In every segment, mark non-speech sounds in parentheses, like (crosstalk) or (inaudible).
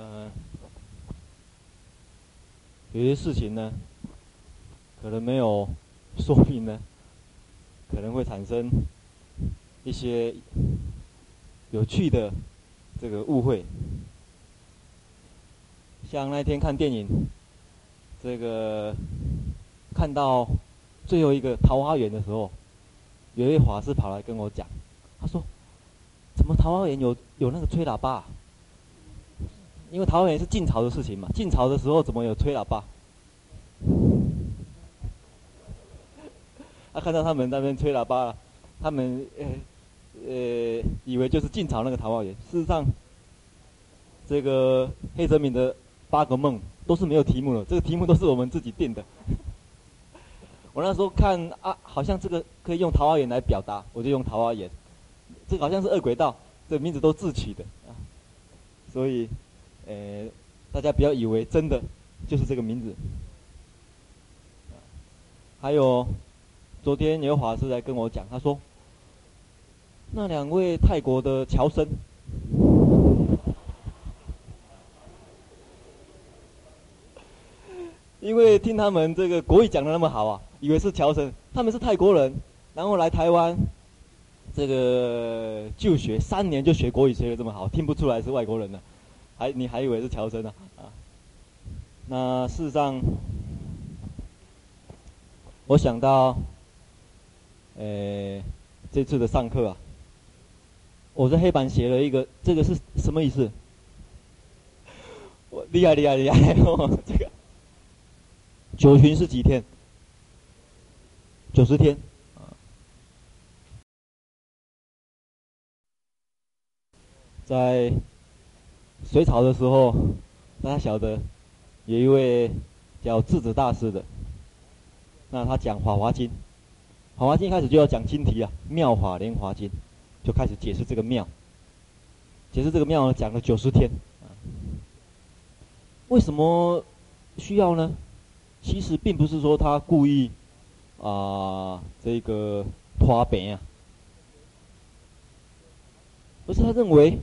呃，有些事情呢，可能没有说明呢，可能会产生一些有趣的这个误会。像那天看电影，这个看到最后一个桃花源的时候，有一位法师跑来跟我讲，他说：“怎么桃花源有有那个吹喇叭？”因为桃园是晋朝的事情嘛，晋朝的时候怎么有吹喇叭？他、(laughs) 啊、看到他们那边吹喇叭，他们呃呃以为就是晋朝那个桃花源。事实上，这个黑泽明的八个梦都是没有题目的，这个题目都是我们自己定的。(laughs) 我那时候看啊，好像这个可以用桃花源来表达，我就用桃花源。这个好像是恶鬼道，这名字都自取的啊，所以。呃，大家不要以为真的就是这个名字。还有，昨天刘华是来跟我讲，他说，那两位泰国的侨生，因为听他们这个国语讲的那么好啊，以为是侨生，他们是泰国人，然后来台湾这个就学三年就学国语学的这么好，听不出来是外国人呢。还你还以为是乔生呢？啊，那事实上，我想到，呃，这次的上课啊，我在黑板写了一个，这个是什么意思？(laughs) 我厉害厉害厉害！哦，(laughs) 这个九旬是几天？九十天。在。隋朝的时候，大家晓得，有一位叫智子大师的，那他讲《法华经》，《法华经》一开始就要讲经题啊，《妙法莲华经》，就开始解释这个妙，解释这个妙呢，讲了九十天。为什么需要呢？其实并不是说他故意啊、这个拖病啊，而是他认为。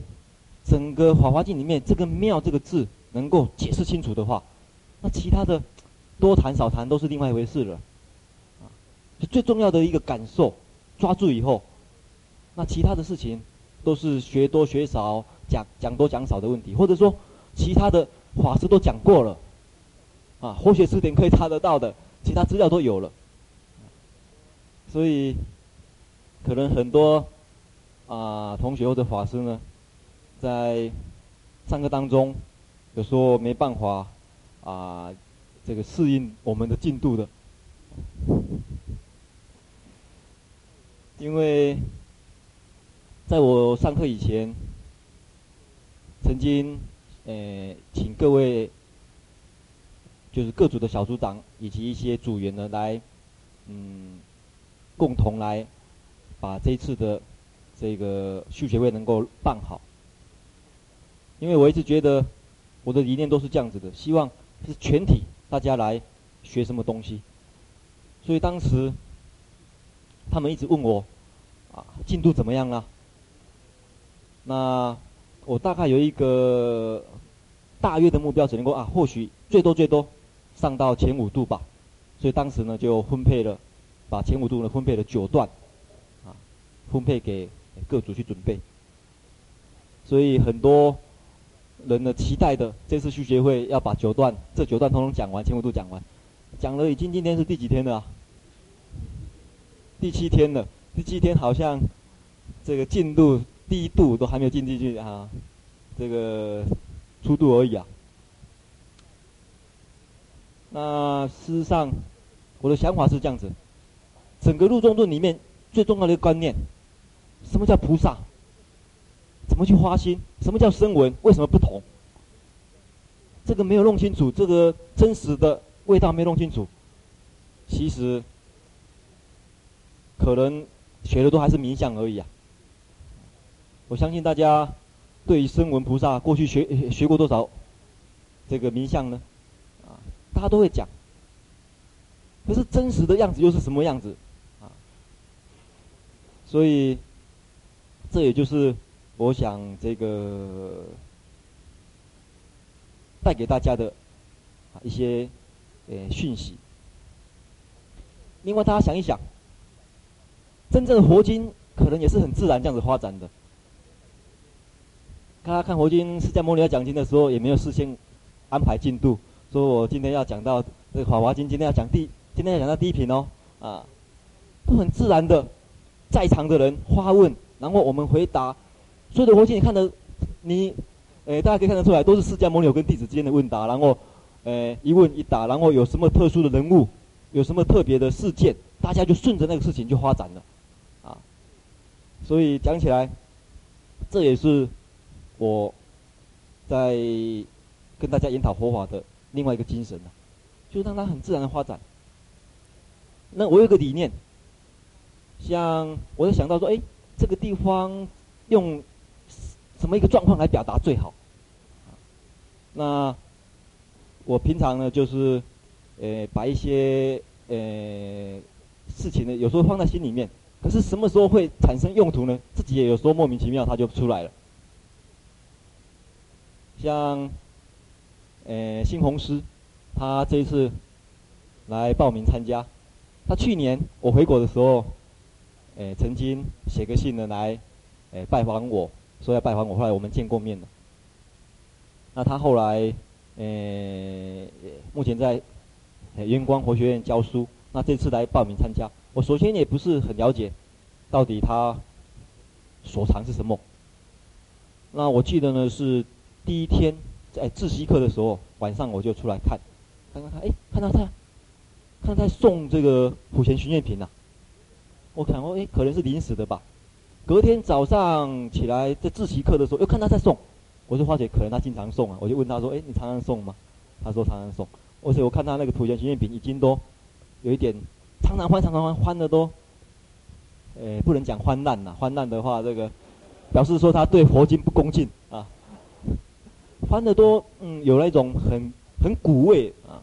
整个《法华经》里面，这个“妙”这个字能够解释清楚的话，那其他的多谈少谈都是另外一回事了。啊，最重要的一个感受抓住以后，那其他的事情都是学多学少、讲讲多讲少的问题，或者说其他的法师都讲过了，啊，活学词典可以查得到的，其他资料都有了。所以，可能很多啊同学或者法师呢。在上课当中，有时候没办法啊，这个适应我们的进度的，因为在我上课以前，曾经呃请各位就是各组的小组长以及一些组员呢来，嗯，共同来把这一次的这个续学会能够办好。因为我一直觉得，我的理念都是这样子的，希望是全体大家来学什么东西。所以当时他们一直问我，啊，进度怎么样啊？那我大概有一个大约的目标，只能够啊，或许最多最多上到前五度吧。所以当时呢，就分配了，把前五度呢分配了九段，啊，分配给各组去准备。所以很多。人的期待的这次续学会要把九段这九段统统讲完，全部都讲完，讲了已经今天是第几天了？第七天了，第七天好像这个进度第一度都还没有进进去啊，这个初度而已啊。那事实上，我的想法是这样子，整个入中论里面最重要的一个观念，什么叫菩萨？怎么去花心？什么叫声闻？为什么不同？这个没有弄清楚，这个真实的味道没弄清楚，其实可能学的都还是名相而已啊。我相信大家对于声闻菩萨过去学学过多少这个名相呢？啊，大家都会讲。可是真实的样子又是什么样子？啊，所以这也就是。我想这个带给大家的一些呃讯息。另外，大家想一想，真正的佛经可能也是很自然这样子发展的。大家看佛经释迦牟尼要讲经的时候，也没有事先安排进度，说我今天要讲到这个《法华经》，今天要讲第，今天要讲到第一品哦，啊，都很自然的，在场的人发问，然后我们回答。所有的佛经你看的，你，呃，大家可以看得出来，都是释迦牟尼跟弟子之间的问答，然后，呃，一问一答，然后有什么特殊的人物，有什么特别的事件，大家就顺着那个事情就发展了，啊，所以讲起来，这也是。我在跟大家研讨佛法的另外一个精神呢，就让它很自然的发展。那我有个理念，像我就想到说，哎，这个地方用什么一个状况来表达最好？那我平常呢，就是呃把一些呃事情呢，有时候放在心里面，可是什么时候会产生用途呢？自己也有时候莫名其妙，它就出来了。像，呃，新红师，他这一次来报名参加。他去年我回国的时候，呃，曾经写个信呢来，呃，拜访我，说要拜访我。后来我们见过面了。那他后来，呃，目前在圆光佛学院教书。那这次来报名参加，我首先也不是很了解，到底他所长是什么。那我记得呢是。第一天在自习课的时候，晚上我就出来看，看看他，哎，看到他，看到他送这个普贤巡愿品呐。我看哦，哎，可能是临时的吧。隔天早上起来在自习课的时候，又看他在送，我就发觉可能他经常送啊。我就问他说，哎，你常常送吗？他说常常送。而且我看他那个普贤行愿品已经都有一点常常欢，常常欢，欢的都，呃，不能讲欢烂呐，欢烂的话，这个表示说他对佛经不恭敬啊。翻的多，嗯，有那种很很古味啊。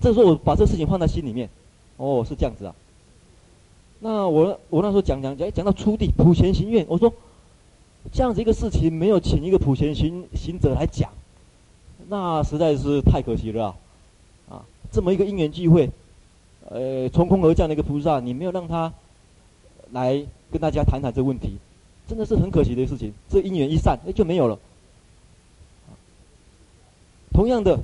这时候我把这事情放在心里面，哦，是这样子啊。那我我那时候讲讲讲，讲到初地普贤行愿，我说这样子一个事情没有请一个普贤行行者来讲，那实在是太可惜了啊。这么一个因缘聚会，呃，从空而降的一个菩萨，你没有让他来跟大家谈谈这个问题，真的是很可惜的事情。这因缘一散，哎，就没有了。同样的，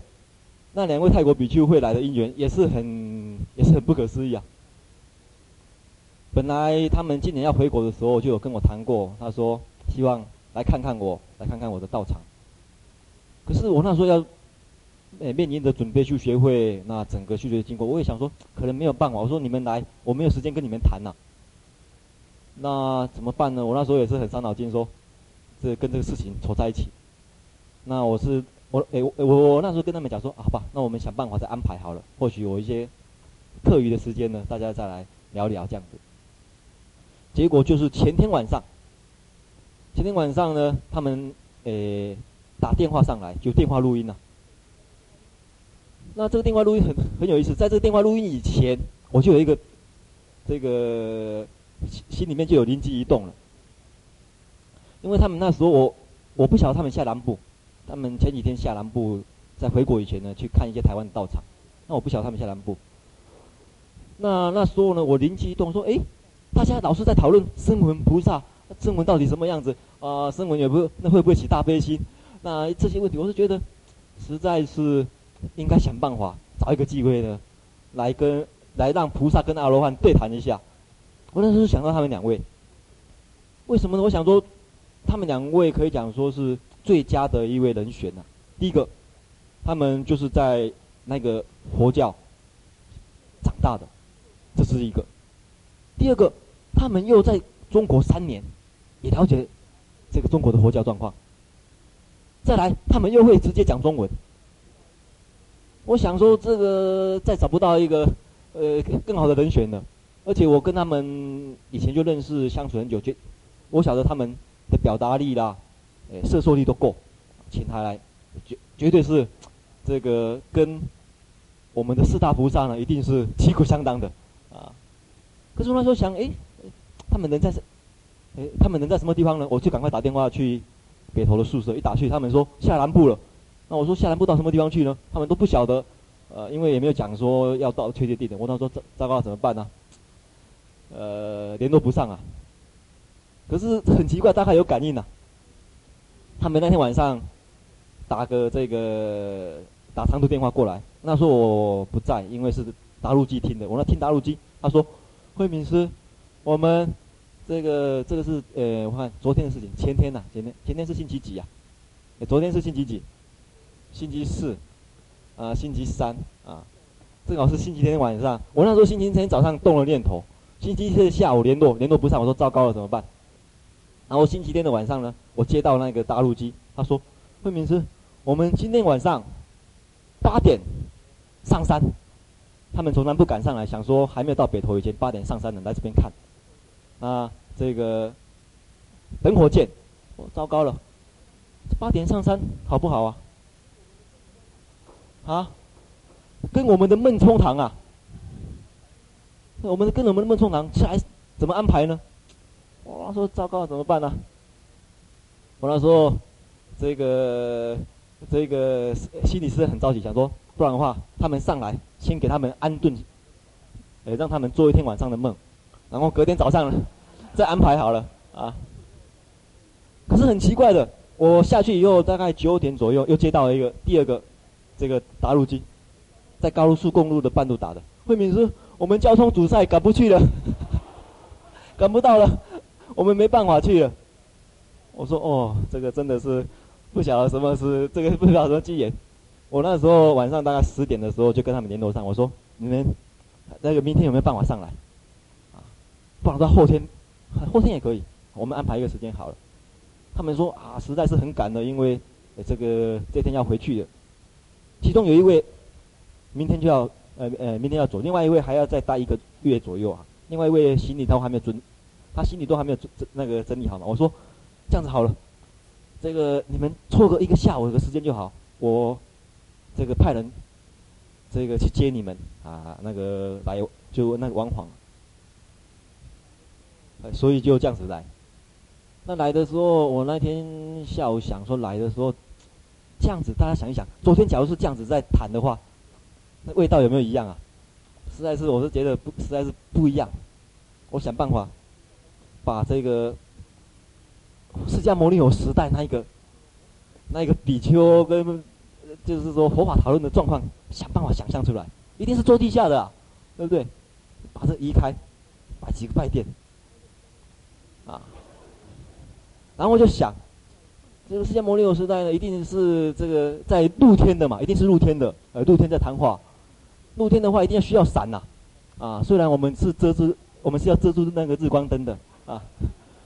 那两位泰国比丘会来的因缘也是很也是很不可思议啊。本来他们今年要回国的时候就有跟我谈过，他说希望来看看我，来看看我的道场。可是我那时候要，面临着准备去学会，那整个去学的经过，我也想说可能没有办法。我说你们来，我没有时间跟你们谈呐。那怎么办呢？我那时候也是很伤脑筋说，这跟这个事情凑在一起。那我是。我诶、我我我那时候跟他们讲说，好吧，那我们想办法再安排好了。或许有一些课余的时间呢，大家再来聊聊这样子。结果就是前天晚上，前天晚上呢，他们诶、打电话上来，就电话录音了、那这个电话录音很很有意思，在这个电话录音以前，我就有一个这个心心里面就有灵机一动了，因为他们那时候我我不晓得他们下南部。他们前几天下南部，在回国以前呢，去看一些台湾的道场。那我不晓得他们下南部。那那时候呢，我灵机一动说：“哎，大家老是在讨论声闻菩萨，声闻到底什么样子？啊、呃，声闻也不，那会不会起大悲心？那这些问题，我是觉得，实在是应该想办法找一个机会呢，来跟来让菩萨跟阿罗汉对谈一下。我那时候想到他们两位，为什么呢？我想说，他们两位可以讲说是。最佳的一位人选呢、第一个，他们就是在那个佛教长大的，这是一个；第二个，他们又在中国三年，也了解这个中国的佛教状况。再来，他们又会直接讲中文。我想说，这个再找不到一个呃更好的人选了。而且我跟他们以前就认识，相处很久，就我晓得他们的表达力啦。呃，摄受力都够，请他来，绝绝对是这个跟我们的四大菩萨呢，一定是旗鼓相当的啊。可是我那时候想，诶，他们能在，诶，他们能在什么地方呢？我就赶快打电话去北投的宿舍，一打去，他们说下南部了，那我说下南部到什么地方去呢？他们都不晓得，呃，因为也没有讲说要到确切地点。我那时候糟糟糕怎么办呢？呃，联络不上啊。可是很奇怪，大概有感应、啊。他们那天晚上打个这个打长途电话过来，那时候我不在，因为是打陆机听的。我那听打陆机，他说：“慧敏师，我们这个这个是呃，我看昨天的事情，前天呐、前天前天是星期几啊？昨天是星期几？星期四，啊，星期三啊，正好是星期天晚上。我那时候星期天早上动了念头，星期天下午联络联络不上，我说糟糕了，怎么办？然后星期天的晚上呢，我接到那个大陆机，他说：“慧敏师，我们今天晚上八点上山，他们从南部赶上来，想说还没有到北投以前，八点上山的来这边看，啊，这个等火箭，哦，糟糕了，八点上山好不好啊？啊，跟我们的孟冲堂啊，我们跟我们的孟冲堂下来怎么安排呢？”我说糟糕了，怎么办呢？我那时候，这个这个心里是很着急，想说不然的话，他们上来先给他们安顿，呃，让他们做一天晚上的梦，然后隔天早上，再安排好了啊。可是很奇怪的，我下去以后大概九点左右，又接到了一个第二个这个打入机，在高速公路的半路打的，慧敏师，我们交通阻塞，赶不去了，(laughs) 赶不到了。我们没办法去了。我说哦，这个真的是不晓得什么是这个不晓得什么机缘。我那时候晚上大概十点的时候就跟他们联络上，我说你们那个明天有没有办法上来？放，到后天，后天也可以，我们安排一个时间好了。他们说啊，实在是很赶的，因为这个这天要回去的。其中有一位明天就要呃呃明天要走，另外一位还要再待一个月左右啊。另外一位行李都还没有准。他行李都还没有整那个整理好嘛？我说，这样子好了，这个你们错个一个下午的时间就好，我这个派人这个去接你们啊，那个来就那个往返，所以就这样子来。那来的时候，我那天下午想说来的时候，这样子大家想一想，昨天假如是这样子在谈的话，那味道有没有一样啊？实在是我是觉得不实在是不一样，我想办法。把这个释迦牟尼佛时代那一个那一个比丘跟就是说佛法讨论的状况，想办法想象出来，一定是坐地下的，啊，对不对？把这移开，摆几个拜垫，啊，然后我就想，这个释迦牟尼佛时代呢，一定是这个在露天的嘛，一定是露天的，呃，露天在谈话，露天的话一定要需要伞呐，啊，虽然我们是遮住，我们是要遮住那个日光灯的。啊，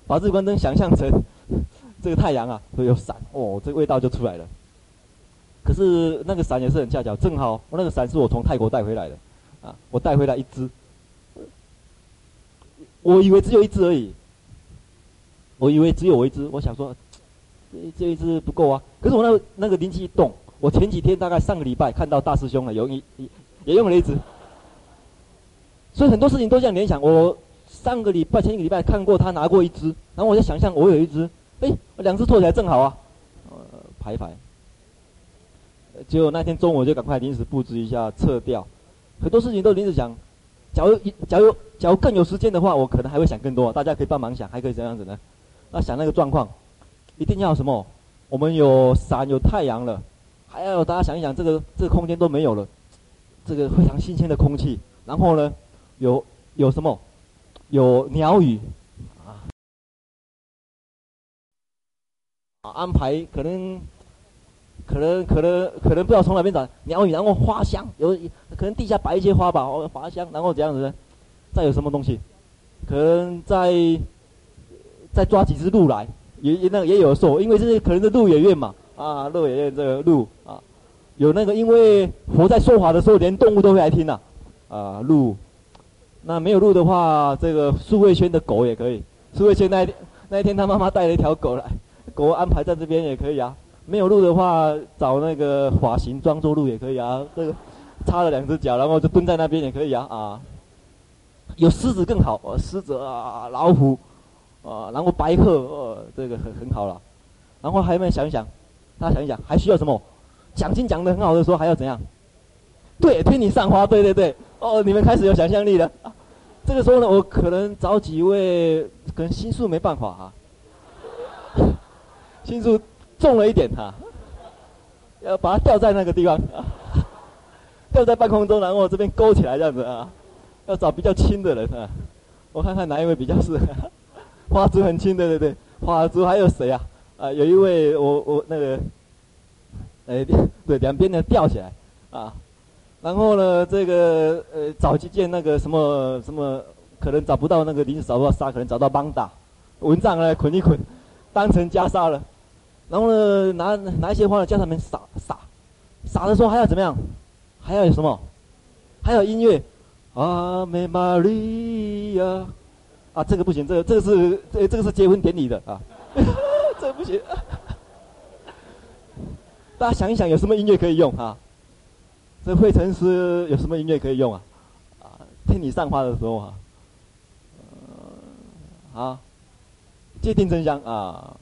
把日光灯想象成 (laughs) 这个太阳啊，所以有伞哦，这个味道就出来了。可是那个伞也是很恰巧，正好我那个伞是我从泰国带回来的，啊，我带回来一只，我以为只有一只而已，我以为只有我一只，我想说这这一只不够啊。可是我那那个灵机一动，我前几天大概上个礼拜看到大师兄了，有一也用了一只，所以很多事情都这样联想我。上个礼拜、前一个礼拜看过他拿过一只，然后我就想象我有一只，哎，两只凑起来正好啊，呃，排排。结果那天中午就赶快临时布置一下撤掉，很多事情都临时想。假如、假如、假如更有时间的话，我可能还会想更多。大家可以帮忙想，还可以怎样子呢？那想那个状况，一定要什么？我们有伞、有太阳了，还要大家想一想，这个这个空间都没有了，这个非常新鲜的空气，然后呢，有有什么？有鸟语，啊，安排可能，可能可能可能不知道从哪边找鸟语，然后花香，有可能地下摆一些花吧，花香，然后这样子呢，再有什么东西，可能在再抓几只鹿来，也也那也有说，因为这是可能是鹿野苑嘛，啊，鹿野苑这个鹿啊，有那个因为佛在说法的时候，连动物都会来听呐，啊，鹿。那没有鹿的话，这个苏慧轩的狗也可以。苏慧轩那一天那一天，他妈妈带了一条狗来，(laughs) 狗安排在这边也可以啊。没有鹿的话，找那个发型装作鹿也可以啊。这个插了两只脚，然后就蹲在那边也可以啊啊。有狮子更好，狮子啊，老虎啊，然后白鹤，呃，这个很很好了。然后还有没有想一想？大家想一想，还需要什么？奖金讲得很好的时候，还要怎样？对，天女散花，对对对，哦，你们开始有想象力了。这个时候呢，我可能找几位，可能心术没办法、啊，心术重了一点哈、要把它吊在那个地方，吊在半空中，然后这边勾起来这样子啊，要找比较轻的人啊，我看看哪一位比较适合，花珠很轻，对对对，花珠还有谁啊？啊，有一位我我那个，哎，(laughs) 对，两边的吊起来啊。然后呢，这个呃，找几件那个什么什么，可能找不到那个临时找不到纱，可能找到邦达蚊帐来捆一捆，当成袈裟了。然后呢，拿拿一些花呢，叫他们撒撒，撒的时候还要怎么样？还要有什么？还有音乐，阿美玛利亚，啊，这个不行，这个这个是这这个是结婚典礼的啊，这个不行。大家想一想，有什么音乐可以用啊？这会成诗有什么音乐可以用啊？啊，天女散花的时候啊，啊，界定真香啊！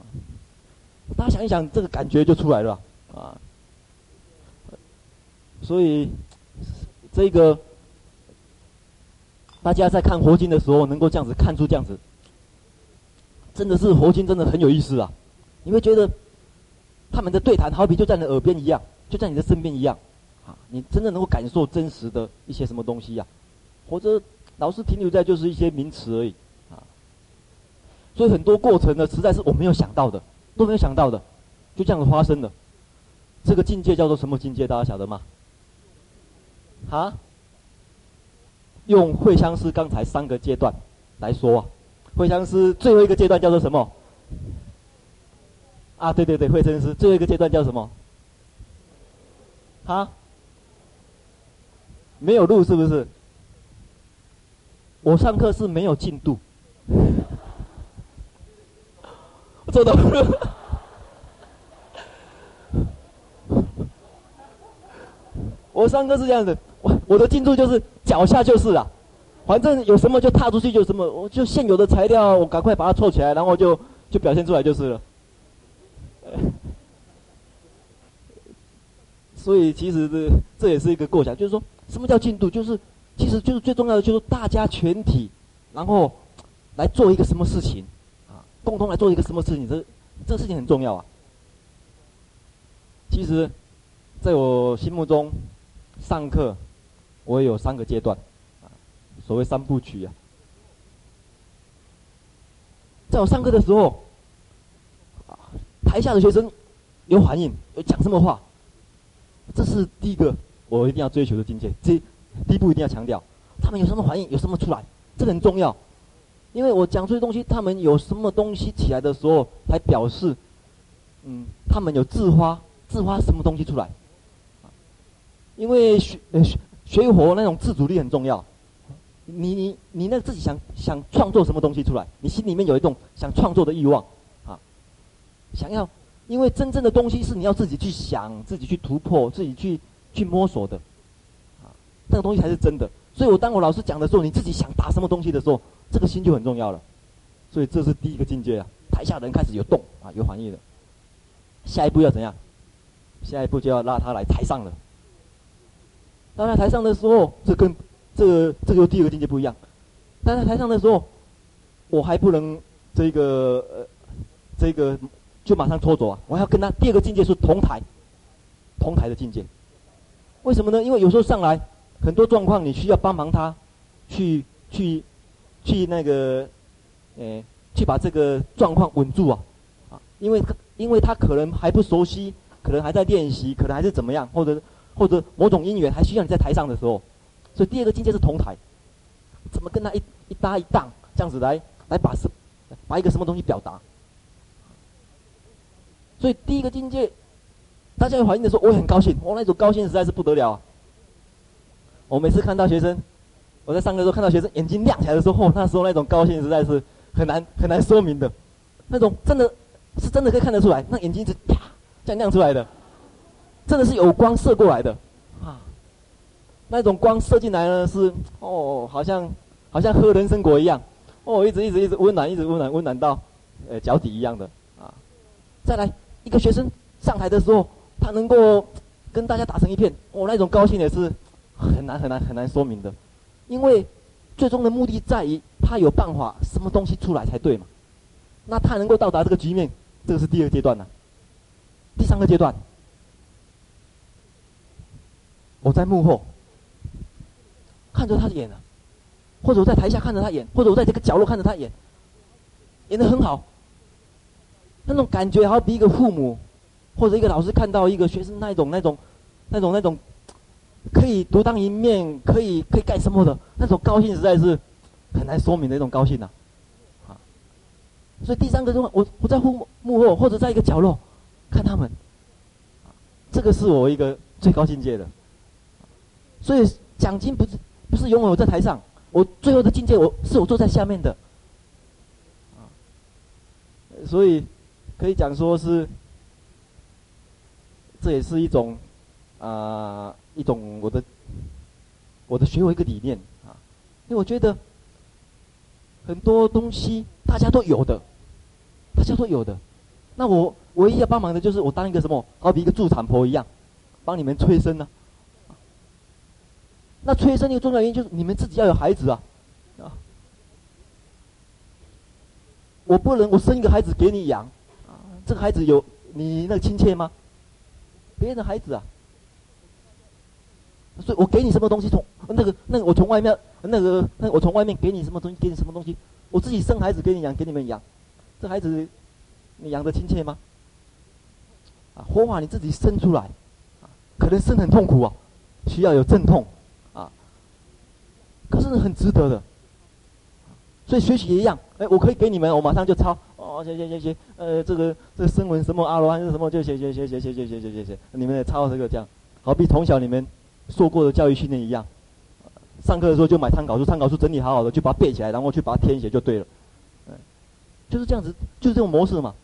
大家想一想，这个感觉就出来了啊。所以，这个大家在看佛经的时候，能够这样子看出这样子，真的是佛经真的很有意思啊！你会觉得他们的对谈好比就在你耳边一样，就在你的身边一样。啊，你真的能够感受真实的一些什么东西呀？或者老是停留在就是一些名词而已啊。所以很多过程呢，实在是我没有想到的，都没有想到的，就这样子发生了。这个境界叫做什么境界？大家晓得吗？啊？用会相师刚才三个阶段来说啊，慧相师最后一个阶段叫做什么？啊，对对对，慧真师最后一个阶段叫什么？啊？没有路是不是？我上课是没有进度，(laughs) 做到。(laughs) 我上课是这样子，我的进度就是脚下就是了，反正有什么就踏出去就什么，我就现有的材料我赶快把它凑起来，然后就就表现出来就是了。(laughs) 所以其实这这也是一个构想，就是说。什么叫进度？就是，其实就是最重要的，就是大家全体，然后来做一个什么事情，啊，共同来做一个什么事情，这这个事情很重要啊。其实，在我心目中，上课我有三个阶段，所谓三部曲啊。在我上课的时候，啊，台下的学生有反应，有讲什么话，这是第一个。我一定要追求的境界，这第一步一定要强调，他们有什么反应，有什么出来，这个很重要，因为我讲出的东西，他们有什么东西起来的时候，才表示，嗯，他们有自发，自发什么东西出来，因为学学学佛那种自主力很重要，你你你那自己想想创作什么东西出来，你心里面有一种想创作的欲望，啊，想要，因为真正的东西是你要自己去想，自己去突破，自己去。去摸索的，啊，那个东西才是真的。所以我当我老师讲的时候，你自己想打什么东西的时候，这个心就很重要了。所以这是第一个境界啊，台下人开始有动啊，有反应了。下一步要怎样？下一步就要拉他来台上了。拉他台上的时候，这跟这这个第二个境界不一样。但在台上的时候，我还不能这个呃这个就马上脱走啊，我要跟他第二个境界是同台，同台的境界。为什么呢？因为有时候上来很多状况，你需要帮忙他去去去那个，呃，去把这个状况稳住啊，啊，因为因为他可能还不熟悉，可能还在练习，可能还是怎么样，或者或者某种因缘还需要你在台上的时候，所以第二个境界是同台，怎么跟他一一搭一档这样子来来把什把一个什么东西表达，所以第一个境界。大家有反应的时候，我也很高兴。我那种高兴实在是不得了啊！我每次看到学生，我在上课的时候看到学生眼睛亮起来的时候，那时候那种高兴实在是很难很难说明的。那种真的是真的可以看得出来，那眼睛是啪这样亮出来的，真的是有光射过来的啊！那种光射进来呢，是哦，好像好像喝人参果一样，哦，一直一直一直温暖，一直温暖，温暖到呃脚底一样的啊！再来一个学生上台的时候。他能够跟大家打成一片，我、哦、那种高兴也是很难很难很难说明的，因为最终的目的在于他有办法什么东西出来才对嘛。那他能够到达这个局面，这个是第二阶段呢、啊。第三个阶段，我在幕后看着他演了，或者我在台下看着他演，或者我在这个角落看着他演，演得很好。那种感觉好比一个父母或者一个老师看到一个学生那种那种那种那种可以独当一面，可以可以干什么的那种高兴，实在是很难说明的一种高兴呐、啊。所以第三个阶段，我我在幕幕后或者在一个角落。看他们，这个是我一个最高境界的。所以奖金不是不是永远我在台上，我最后的境界我是我坐在下面的。啊，所以可以讲说是，这也是一种啊、一种我的我的学我一个理念啊，因为我觉得很多东西大家都有的，大家都有的，那我。唯一要帮忙的就是我当一个什么，好比一个助产婆一样，帮你们催生呢、那催生一个重要原因就是你们自己要有孩子啊，啊！我不能我生一个孩子给你养，啊，这个孩子有你那个亲切吗？别人的孩子啊，所以我给你什么东西从那个那个我从外面那个那个、我从外面给你什么东西给你什么东西，我自己生孩子给你养给你们养，这孩子你养的亲切吗？活法你自己生出来，啊，可能生很痛苦啊，需要有阵痛，啊，可是很值得的。所以学习也一样，哎，我可以给你们，我马上就抄，哦，写写写写，呃，这个这个声纹什么阿罗汉是什么，就写写写写写写写写写写，你们也抄这个这样，好比从小你们受过的教育训练一样，上课的时候就买参考书，参考书整理好好的就把它背起来，然后去把它填写就对了，嗯，就是这样子，就是这种模式嘛。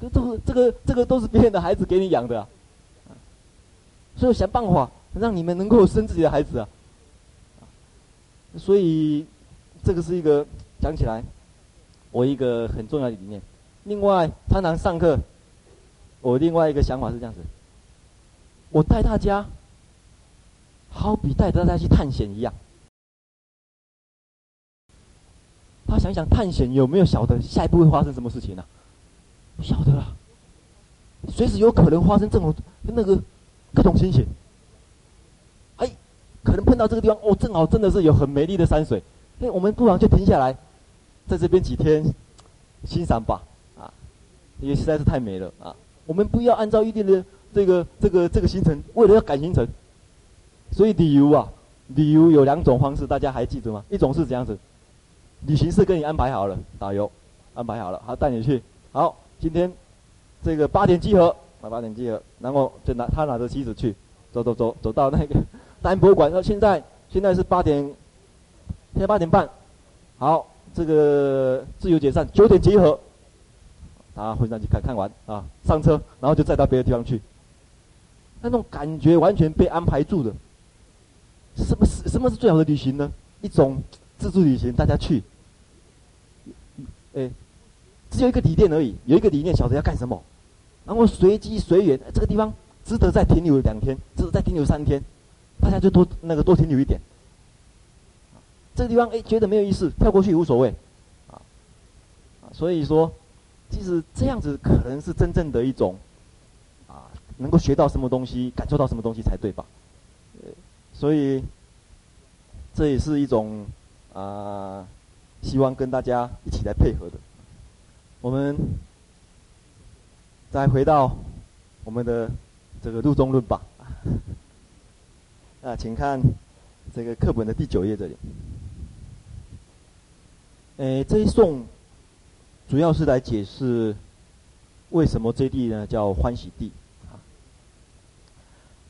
这这个这个这个都是别人的孩子给你养的，啊，所以想办法让你们能够生自己的孩子啊。所以这个是一个讲起来，我一个很重要的理念。另外，常常上课，我另外一个想法是这样子：我带大家，好比带大家去探险一样。他想想探险有没有晓得下一步会发生什么事情呢，不晓得啊，随时有可能发生这种那个各种情形。可能碰到这个地方哦，正好真的是有很美丽的山水，那我们不妨就停下来，在这边几天欣赏吧，啊，因为实在是太美了啊。我们不要按照预定的这个这个这个行程，为了要赶行程，所以旅游啊，旅游有两种方式，大家还记得吗？一种是这样子，旅行社给你安排好了，导游安排好了，好带你去，好。今天这个八点集合，啊八点集合，然后就拿他拿着妻子去，走走走走到那个大英博物馆。到现在现在是八点，现在八点半，好，这个自由解散，九点集合，大家回上去看看完啊，上车，然后就再到别的地方去。那种感觉完全被安排住的，什么是什么是最好的旅行呢？一种自助旅行，大家去，哎。只有一个理念而已，有一个理念晓得要干什么，然后随机随缘，这个地方值得再停留两天，值得再停留三天，大家就多那个多停留一点。这个地方哎觉得没有意思，跳过去无所谓，啊，所以说，其实这样子可能是真正的一种，啊，能够学到什么东西，感受到什么东西才对吧？所以这也是一种啊，希望跟大家一起来配合的。我们再回到我们的这个入中论吧。啊，请看这个课本的第九页这里。诶，这一颂主要是来解释为什么这地呢叫欢喜地。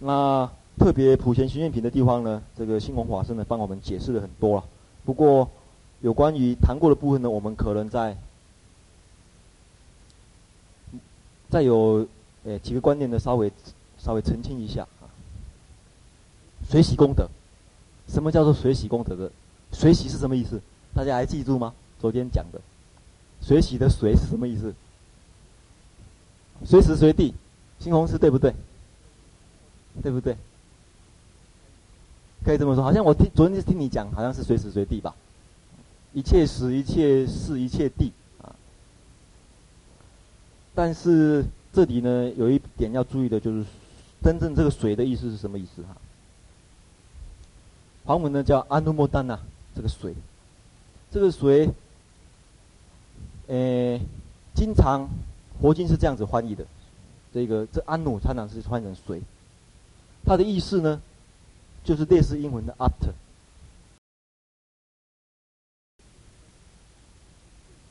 那特别普贤行愿品的地方呢，这个星云法师呢帮我们解释了很多了。不过有关于谈过的部分呢，我们可能在。再有，诶，几个观念呢，稍微稍微澄清一下。随喜功德，什么叫做随喜功德的？随喜是什么意思？大家还记住吗？昨天讲的，随喜的随是什么意思？随时随地，新红是对不对？对不对？可以这么说，好像我听昨天听你讲，好像是随时随地吧，一切时，一切事，一切地啊。但是这里呢，有一点要注意的就是，真正这个水的意思是什么意思哈？梵文呢叫阿努莫丹呐，这个水，这个水，诶，经常佛经是这样子翻译的，这个这安努常常是翻译成水，它的意思呢，就是类似英文的 after，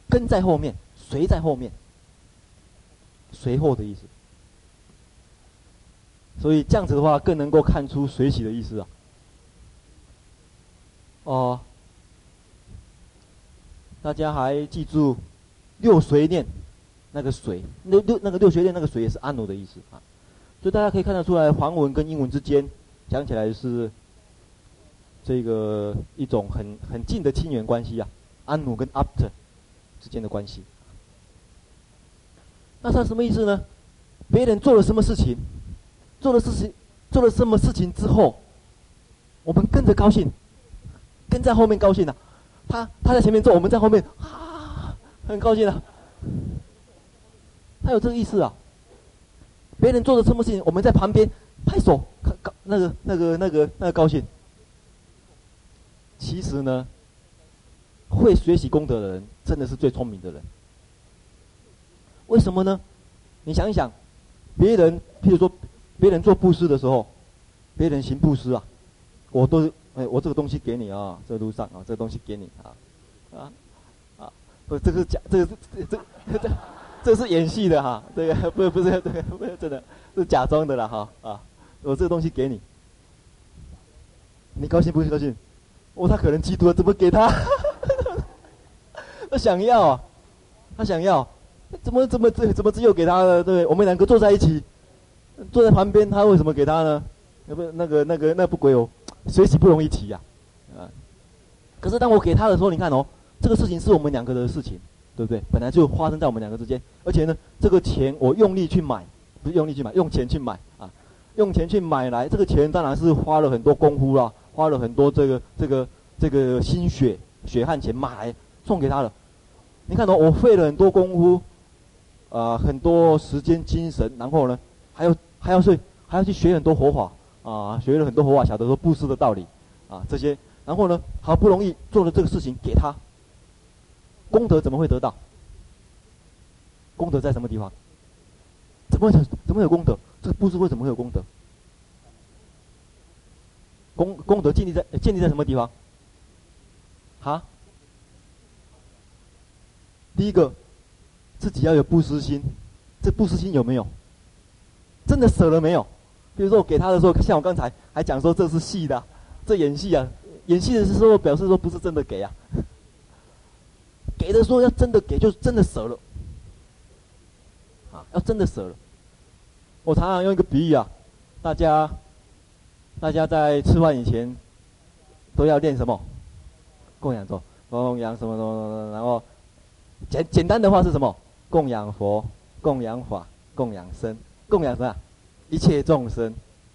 跟在后面，随在后面，随后的意思。所以这样子的话，更能够看出随喜的意思啊。哦，大家还记住六随念那个水，六六那个六随念那个水也是安努的意思啊。所以大家可以看得出来，梵文跟英文之间讲起来是这个一种很很近的亲缘关系啊。安努跟 after 之间的关系。那它什么意思呢？别人做了什么事情，做了事情，做了什么事情之后，我们跟着高兴。跟在后面高兴的、啊，他他在前面做，我们在后面啊，很高兴的、啊。他有这个意思啊。别人做的什么事情，我们在旁边拍手，高那个那个那个那个高兴。其实呢，会学习功德的人，真的是最聪明的人。为什么呢？你想一想，别人譬如说，别人做布施的时候，别人行布施啊，我都。哎，我这个东西给你啊、哦，这路上啊、这个东西给你啊，啊，啊，不，这个是假，这个是这这这，这是演戏的哈，这个不不是这个不是真的，是假装的了哈啊，我这个东西给你，你高兴不高兴？哦，他可能嫉妒了，怎么给他？(laughs) 他想要啊，他想要，怎么怎么这怎么只有给他呢？对，我们两个坐在一起，坐在旁边，他为什么给他呢？那不那个那个那不归哦。随喜不容易提呀，啊！可是当我给他的时候，你看哦，这个事情是我们两个的事情，对不对？本来就发生在我们两个之间，而且呢，这个钱我用力去买，不是用力去买，用钱去买啊，用钱去买来，这个钱当然是花了很多功夫啦，花了很多这个这个这个心血血汗钱买来送给他了。你看哦，我费了很多功夫，啊，很多时间精神，然后呢，还要还要去还要去学很多佛法。啊，学了很多佛法，晓得说布施的道理，啊，这些，然后呢，好不容易做了这个事情给他，功德怎么会得到？功德在什么地方？怎么会怎么有功德？这个布施为什么会有功德？功功德建立在建立在什么地方？哈？第一个，自己要有布施心，这布施心有没有？真的舍了没有？比如说我给他的时候，像我刚才还讲说这是戏的，这演戏啊，演戏的时候表示说不是真的给啊，给的时候要真的给，就是真的舍了，啊，要真的舍了。我常常用一个比喻啊，大家，大家在吃饭以前都要念什么？供养咒，供养什么什么什么，然后简简单的话是什么？供养佛，供养法，供养身，供养什么？一切众生，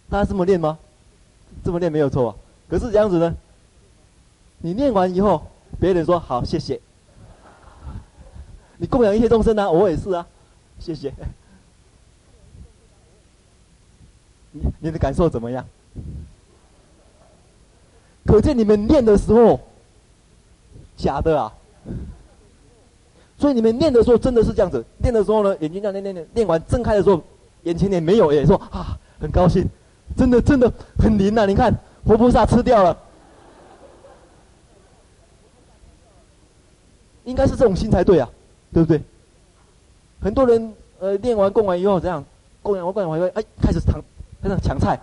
大家这么念吗？这么念没有错啊。可是这样子呢？你念完以后，别人说好，谢谢。(laughs) 你供养一切众生啊，我也是啊，谢谢。(laughs) 你你的感受怎么样？可见你们念的时候，假的啊。所以你们念的时候真的是这样子，念的时候呢，眼睛这样念念念，念完睁开的时候。眼前也没有耶，说啊，很高兴，真的真的很灵呐！你看，活菩萨吃掉了，应该是这种心才对啊，对不对？很多人呃练完供完以后这样？供养完供养完以后，哎，开始抢，开始抢菜。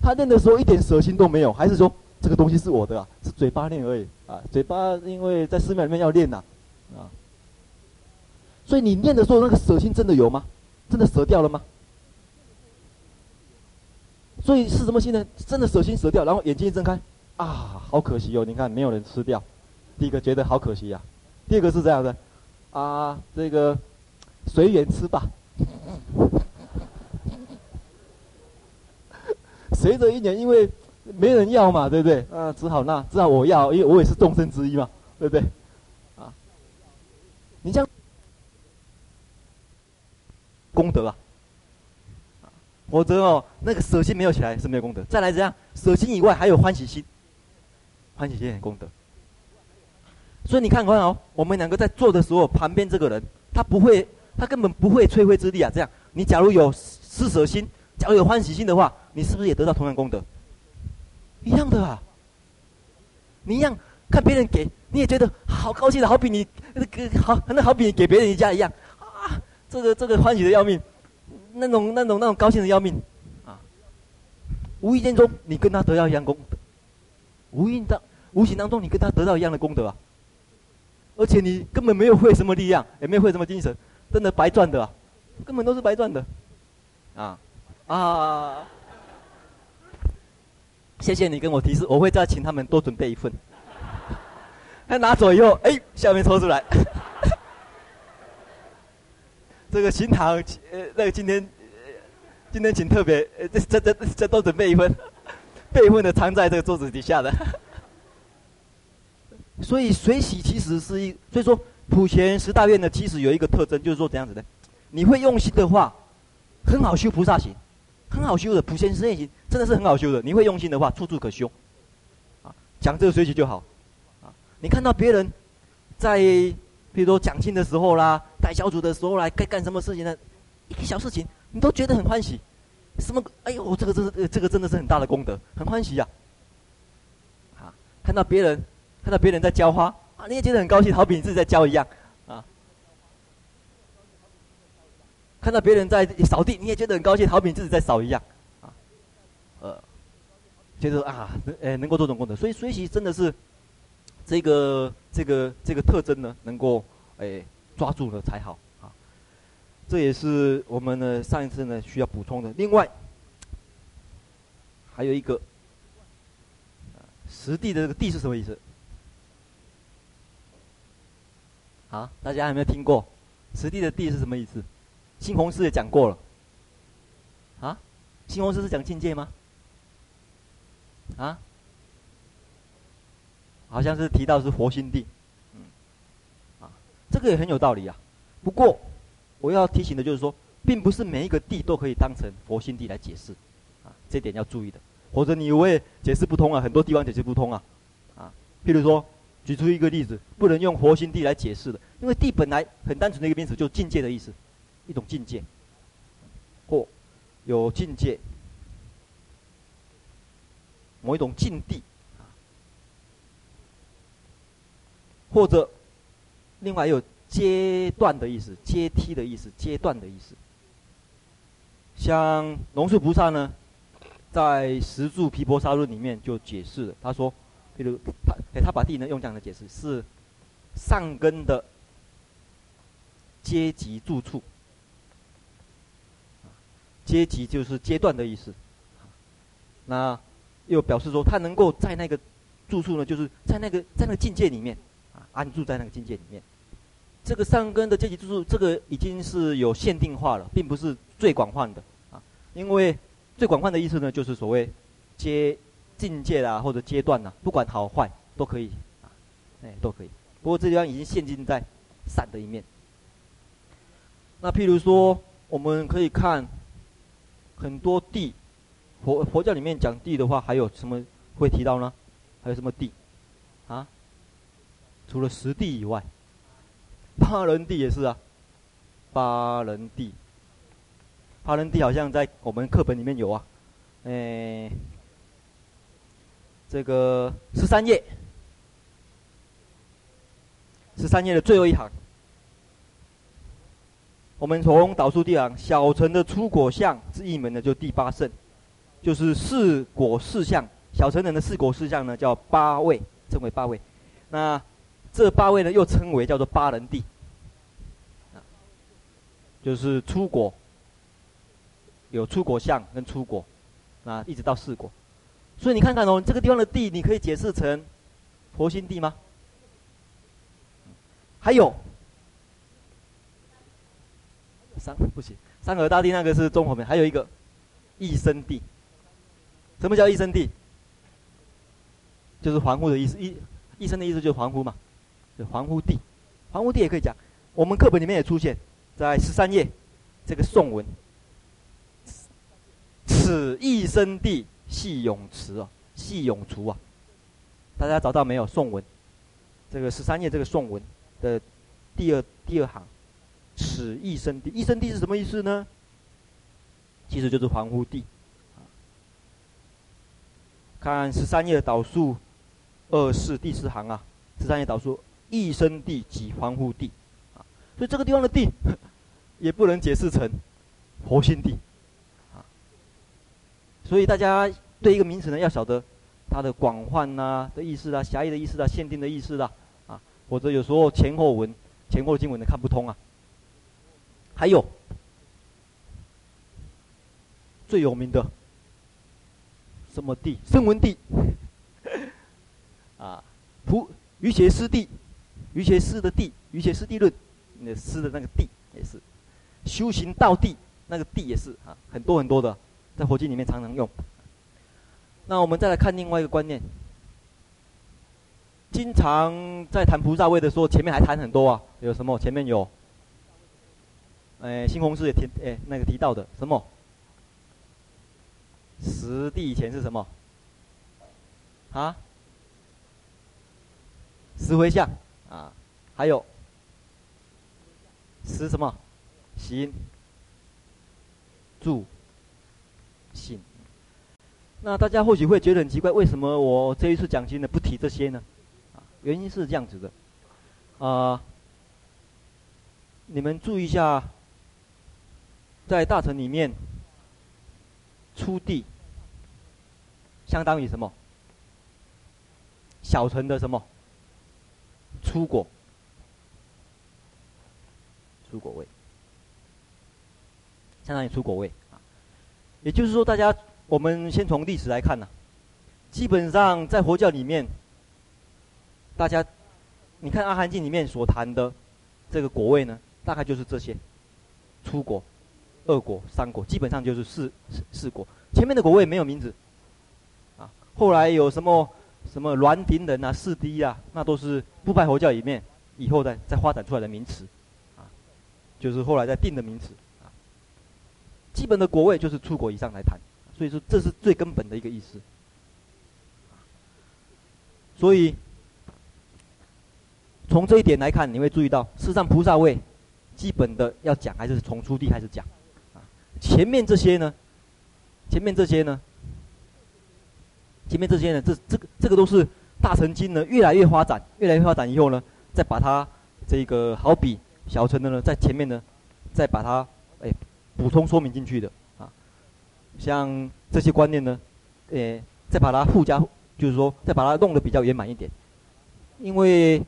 他练的时候一点舍心都没有，还是说这个东西是我的啊？是嘴巴练而已啊，嘴巴因为在寺庙里面要练呐，啊。所以你念的时候，那个舍心真的有吗？真的舍掉了吗？所以是什么心呢？真的舍心舍掉，然后眼睛一睁开，啊，好可惜哦！你看没有人吃掉，第一个觉得好可惜呀、第二个是这样的，啊，这个随缘吃吧。随着一年，因为没人要嘛，对不对？啊，只好那只好我要，因为我也是众生之一嘛，对不对？啊，你这样功德啊，否则哦，那个舍心没有起来是没有功德。再来这样，舍心以外还有欢喜心，欢喜心也功德。所以你看看哦，我们两个在做的时候，旁边这个人他不会，他根本不会摧毁之力啊。这样，你假如有施舍心，假如有欢喜心的话，你是不是也得到同样功德？一样的啊。你一样看别人给，你也觉得好高兴的，好比你那个好，那好比你给别人一家一样，这个这个欢喜的要命，那种那种那种高兴的要命啊。无意间中，你跟他得到一样功德，无意当无形当中，你跟他得到一样的功德啊。而且你根本没有费什么力量，也没有费什么精神，真的白赚的啊，根本都是白赚的，啊啊！谢谢你跟我提示，我会再请他们多准备一份。(laughs) 他拿走以后，哎，下面抽出来，这个行堂，呃，那个今天，今天请特别，呃，这这这这多准备一份，(laughs) 备份的藏在这个桌子底下的。(laughs) 所以随喜其实是一，所以说普贤十大愿呢，其实有一个特征，就是说怎样子的，你会用心的话，很好修菩萨行，很好修的普贤十愿行，真的是很好修的。你会用心的话，处处可修。啊，讲这个水洗就好。啊，你看到别人在，比如说讲经的时候啦，带小组的时候来该干什么事情呢？一个小事情，你都觉得很欢喜。什么？哎呦，这个这个这个真的是很大的功德，很欢喜呀。啊，看到别人。看到别人在浇花啊，你也觉得很高兴，好比你自己在浇一样啊。看到别人在扫地，你也觉得很高兴，好比你自己在扫一样啊。呃，觉得啊，哎，能够做这种功德，所以随喜真的是这个这个这个特征呢，能够哎抓住了才好啊。这也是我们呢上一次呢需要补充的。另外还有一个，实地的这个地是什么意思？啊，大家有没有听过？实地的地是什么意思？新红师也讲过了。啊，新红师是讲境界吗？啊，好像是提到是佛心地。嗯，啊，这个也很有道理啊。不过，我要提醒的就是说，并不是每一个地都可以当成佛心地来解释。啊，这点要注意的，否则你会解释不通啊，很多地方解释不通啊。啊，譬如说。举出一个例子，不能用佛心地来解释的，因为地本来很单纯的一个名词，就是境界的意思，一种境界，或有境界，某一种境地，或者另外有阶段的意思，阶梯的意思，阶段的意思。像龙树菩萨呢，在《十住毗婆沙论》里面就解释了，他说。比如他，哎，他把地呢用这样的解释是上根的阶级住处，阶级就是阶段的意思。那又表示说，他能够在那个住处呢，就是在那个在那个境界里面啊，安住在那个境界里面。这个上根的阶级住处，这个已经是有限定化了，并不是最广泛的啊。因为最广泛的意思呢，就是所谓阶。境界啊，或者阶段呐，不管好坏都可以，啊，哎，都可以。不过这地方已经限定在善的一面。那譬如说，我们可以看很多地，佛佛教里面讲地的话，还有什么会提到呢？还有什么地？除了十地以外，八人地也是啊。八人地，八人地好像在我们课本里面有啊，哎。这个十三页，十三页的最后一行，我们从导数第二行，小乘的出果相之一门呢，就第八圣，就是四果四相。小乘人的四果四相呢，叫八位，称为八位。那这八位呢，又称为叫做八人地，就是出国，有出国相跟出国，啊，一直到四国。所以你看看哦，这个地方的地，你可以解释成佛心地吗？还有三不行，三河大地那个是中佛门，还有一个一生地。什么叫一生地？就是皇乎的意思，一一生的意思就是皇乎嘛，皇乎地，皇乎地也可以讲。我们课本里面也出现在十三页这个颂文，此一生地系永池啊，系永除啊，大家找到没有？颂文，这个十三页这个颂文的第二第二行，此一生地，一生地是什么意思呢？其实就是皇乎地。看十三页导数二四第四行啊，十三页导数一生地即皇乎地，啊，所以这个地方的地，(laughs) 也不能解释成活心地，啊，所以大家对一个名词呢，要晓得它的广泛呐、的意思啊、狭义的意思啊、限定的意思啊，啊，否则有时候前后文、前后经文的看不通啊。还有最有名的。什么地？声闻地，(laughs) 啊，普瑜伽师地，于学师的地，于学师地论，那师的那个地也是，修行道地那个地也是啊，很多很多的，在佛经里面常常用。那我们再来看另外一个观念，经常在谈菩萨位的时候，前面还谈很多啊，有什么？前面有，哎，新弘师也提，哎，那个提到的什么？十地以前是什么？啊？十回向啊，还有十什么？行、住、信。那大家或许会觉得很奇怪，为什么我这一次讲经呢不提这些呢？原因是这样子的，啊，你们注意一下，在大乘里面。出地相当于什么？小乘的什么？出果。出果位，相当于出果位啊。也就是说，大家我们先从历史来看呢、基本上在佛教里面，大家你看《阿含经》里面所谈的这个果位呢，大概就是这些出果。二果、三果，基本上就是四四四果。前面的果位没有名字，啊，后来有什么什么栾亭人啊、四滴啊，那都是不拜佛教里面以后再再发展出来的名词，啊，就是后来再定的名词，啊，基本的果位就是出国以上来谈，所以说这是最根本的一个意思。所以从这一点来看，你会注意到，事实上菩萨位基本的要讲，还是从初地开始讲。啊前面这些呢？前面这些呢？前面这些呢？这这个这个都是大乘经呢，越来越发展，越来越发展以后呢，再把它这个好比小乘的呢，在前面呢，再把它哎补充说明进去的啊。像这些观念呢，哎，再把它附加，就是说再把它弄得比较圆满一点。因为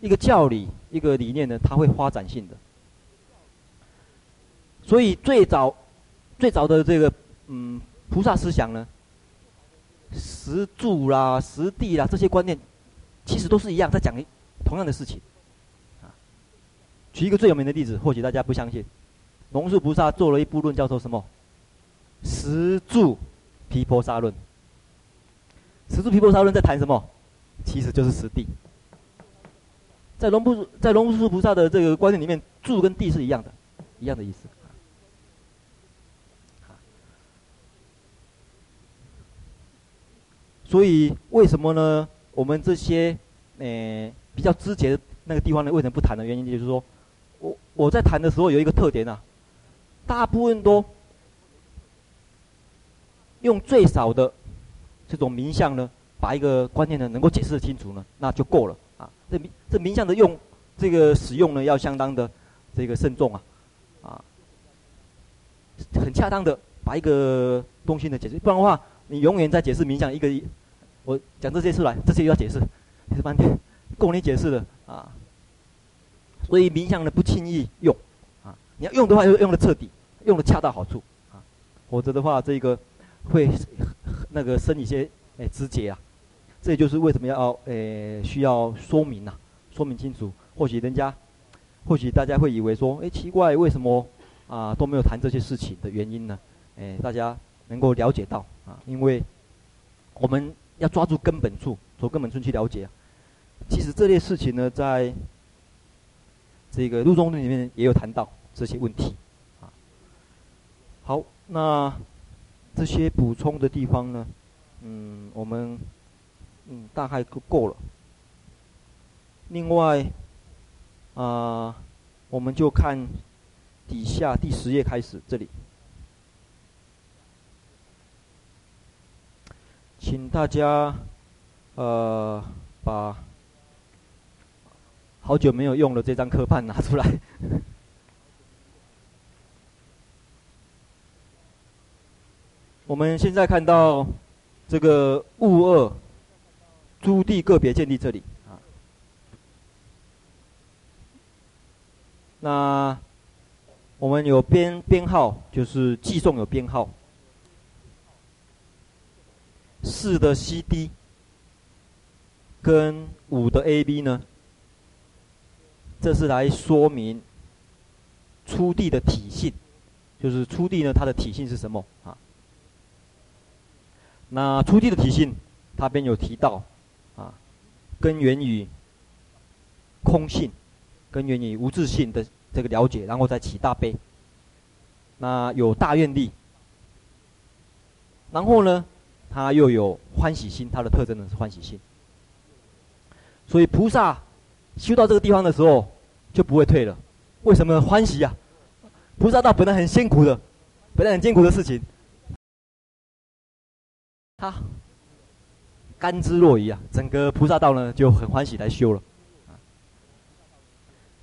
一个教理，一个理念呢，它会发展性的。所以最早，最早的这个嗯菩萨思想呢，十住啦、十地啦这些观念，其实都是一样，在讲同样的事情。啊，举一个最有名的例子，或许大家不相信，龙树菩萨做了一部论，叫做什么？十住毗婆沙论。十住毗婆沙论在谈什么？其实就是十地。在龙菩在龙树菩萨的这个观念里面，住跟地是一样的，一样的意思。所以为什么呢？我们这些、呃、比较枝节的那个地方呢，为什么不谈的原因就是说，我我在谈的时候有一个特点啊，大部分都用最少的这种名相呢，把一个观念呢能够解释清楚呢，那就够了啊。这名这名相的用这个使用呢，要相当的这个慎重啊，啊，很恰当的把一个东西呢解释，不然的话，你永远在解释名相一个。我讲这些出来，这些要解释，解释半天，够你解释的啊。所以冥想呢不轻易用，啊，你要用的话要用的彻底，用的恰到好处，啊，否则的话这个会那个生一些哎枝节啊。这也就是为什么要、呃、需要说明呐、说明清楚。或许人家，或许大家会以为说，哎奇怪，为什么啊都没有谈这些事情的原因呢？哎大家能够了解到啊，因为我们要抓住根本处，从根本处去了解。其实这类事情呢，在这个录中论里面也有谈到这些问题啊。好，那这些补充的地方呢，嗯，我们嗯大概够够了。另外啊、我们就看底下第十页开始这里。请大家，呃，把好久没有用的这张课判拿出来。(laughs) 我们现在看到这个物二朱棣个别建立这里啊，那我们有编编号，就是寄送有编号。四的 CD 跟五的 AB 呢，这是来说明初地的体性，就是初地呢，它的体性是什么啊？那初地的体性，它边有提到啊，根源于空性，根源于无自性的这个了解，然后再起大悲。那有大愿力，然后呢？他又有欢喜心，他的特征呢是欢喜心。所以菩萨修到这个地方的时候就不会退了，为什么欢喜呀、啊？菩萨道本来很辛苦的，本来很艰苦的事情，他甘之若饴啊！整个菩萨道呢就很欢喜来修了。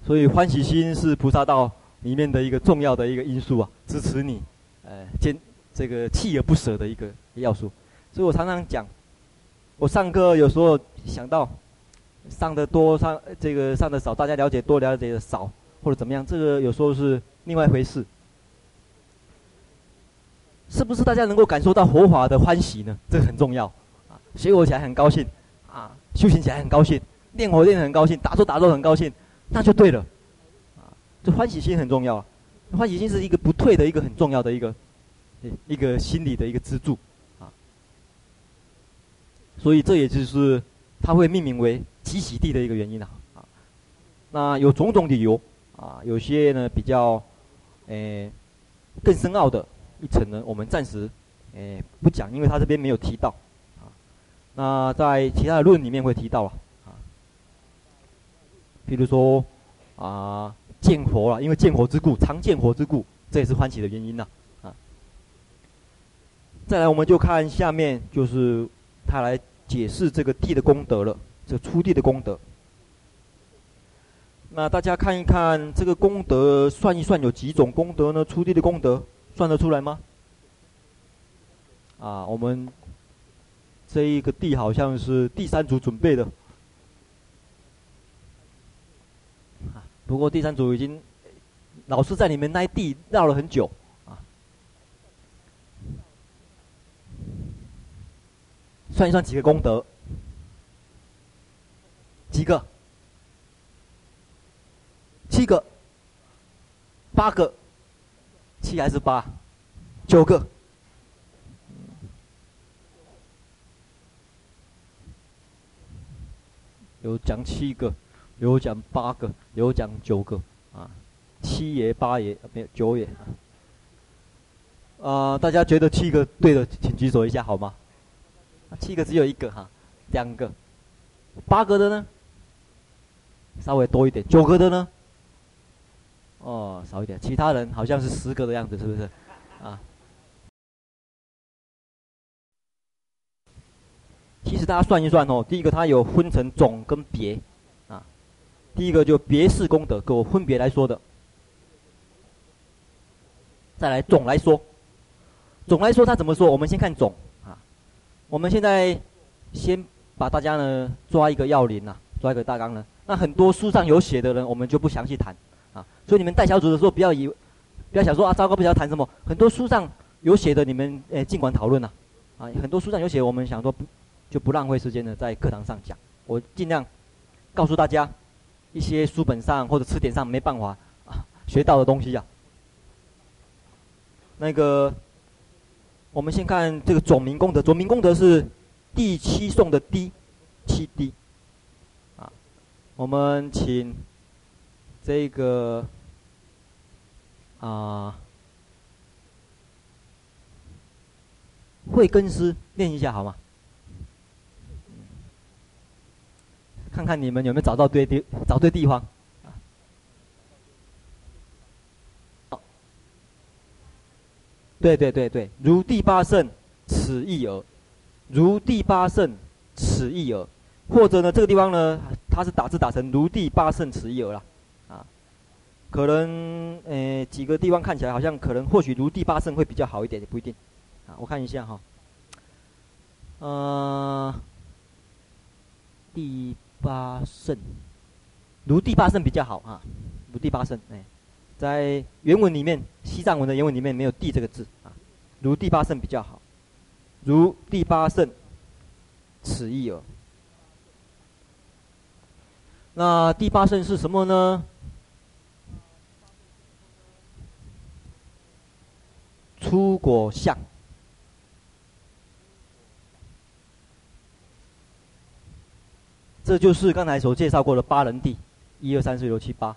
所以欢喜心是菩萨道里面的一个重要的一个因素啊，支持你，呃，坚这个锲而不舍的一个要素。所以我常常讲，我上课有时候想到，上的多上这个上的少，大家了解多了解的少，或者怎么样，这个有时候是另外一回事。是不是大家能够感受到佛法的欢喜呢？这个很重要，啊，学佛起来很高兴，啊，修行起来很高兴，念佛念的很高兴，打坐打坐很高兴，那就对了，啊，这欢喜心很重要，欢喜心是一个不退的一个很重要的一个，一个心理的一个支柱。所以这也就是他会命名为极喜地的一个原因呐，啊，那有种种理由，啊，有些呢比较，诶，更深奥的一层呢，我们暂时，诶不讲，因为他这边没有提到，啊，那在其他的论里面会提到了，啊，比如说，啊，见佛了，因为见佛之故，常见佛之故，这也是欢喜的原因呐，啊，再来我们就看下面就是他来。解释这个地的功德了，这出地的功德。那大家看一看这个功德，算一算有几种功德呢？出地的功德算得出来吗？啊，我们这一个地好像是第三组准备的，不过第三组已经老师在里面那地绕了很久。算一算几个功德？几个？七个？八个？七还是八？九个？有讲七个，有讲八个，有讲九个啊，七爷八爷没有九爷啊，大家觉得七个对的，请举手一下好吗？七个只有一个哈，两个，八个的呢，稍微多一点，九个的呢，哦，少一点，其他人好像是十个的样子，是不是？啊，其实大家算一算哦，第一个它有分成总跟别，啊，第一个就别是功德，给我分别来说的，再来总来说，总来说它怎么说？我们先看总。我们现在先把大家呢抓一个要领呐，抓一个大纲呢。那很多书上有写的人，我们就不详细谈啊。所以你们带小组的时候，不要以，不要想说啊，糟糕，不晓得谈什么。很多书上有写的，你们诶尽管讨论呐。啊，很多书上有写，我们想说不就不浪费时间呢，在课堂上讲。我尽量告诉大家一些书本上或者词典上没办法啊学到的东西呀。那个我们先看这个总名功德，总名功德是第七颂的第七滴。啊，我们请这个啊慧根师念一下好吗？看看你们有没有找到对地，找对地方。对对对对，如第八圣，此一耳，如第八圣，此一耳，或者呢，这个地方呢，它是打字打成如第八圣，此一耳啦，啊，可能呃几个地方看起来好像可能或许如第八圣会比较好一点，也不一定，啊，我看一下哈，呃，第八圣，如第八圣比较好啊，如第八圣，哎。在原文里面，西藏文的原文里面没有“地”这个字啊，如第八圣比较好，如第八圣，此一耳。那第八圣是什么呢？出果相，这就是刚才所介绍过的八人地，一二三四五六七八。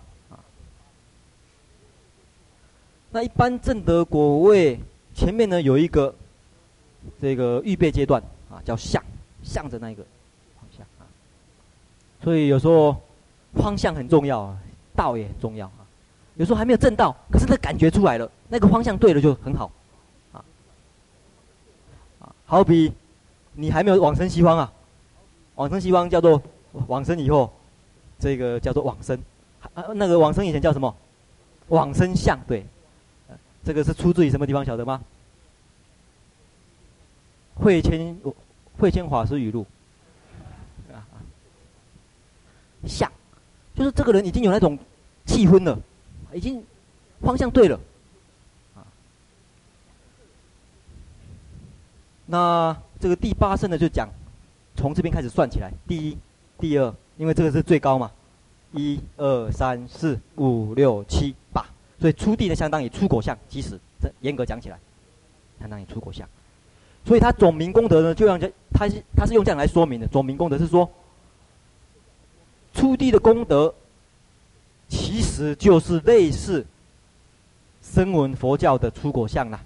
那一般正得果位，前面呢有一个这个预备阶段啊，叫向，向着那一个方向啊。所以有时候方向很重要啊，道也很重要啊。有时候还没有正到，可是那感觉出来了，那个方向对了就很好啊。啊，好比你还没有往生西方啊，往生西方叫做往生以后，这个叫做往生啊，那个往生以前叫什么？往生相对。这个是出自于什么地方？晓得吗？慧谦慧谦法师语录。啊啊，相，就是这个人已经有那种气氛了，已经方向对了。啊，那这个第八圣呢，就讲从这边开始算起来，第一、第二，因为这个是最高嘛，一二三四五六七八。所以初地呢，相当于初果相，其实这严格讲起来，相当于初果相。所以他总名功德呢，就让这他是他是用这样来说明的。总名功德是说，初地的功德，其实就是类似声闻佛教的出果相啦。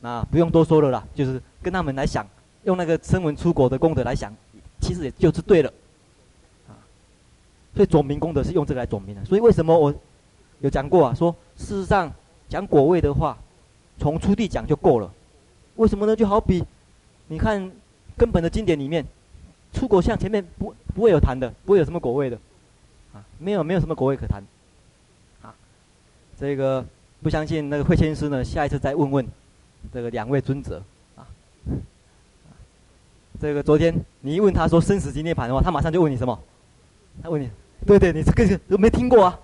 那不用多说了啦，就是跟他们来想，用那个声闻出果的功德来想，其实也就是对了。啊，所以总名功德是用这个来总名的。所以为什么我？有讲过啊，说事实上讲果位的话，从初地讲就够了。为什么呢？就好比你看根本的经典里面，出果相前面不不会有谈的，不会有什么果位的，啊，没有没有什么果位可谈，啊，这个不相信那个慧谦师呢，下一次再问问这个两位尊者，啊，这个昨天你一问他说生死即涅槃的话，他马上就问你什么？他问你，对对，你这个都没听过啊。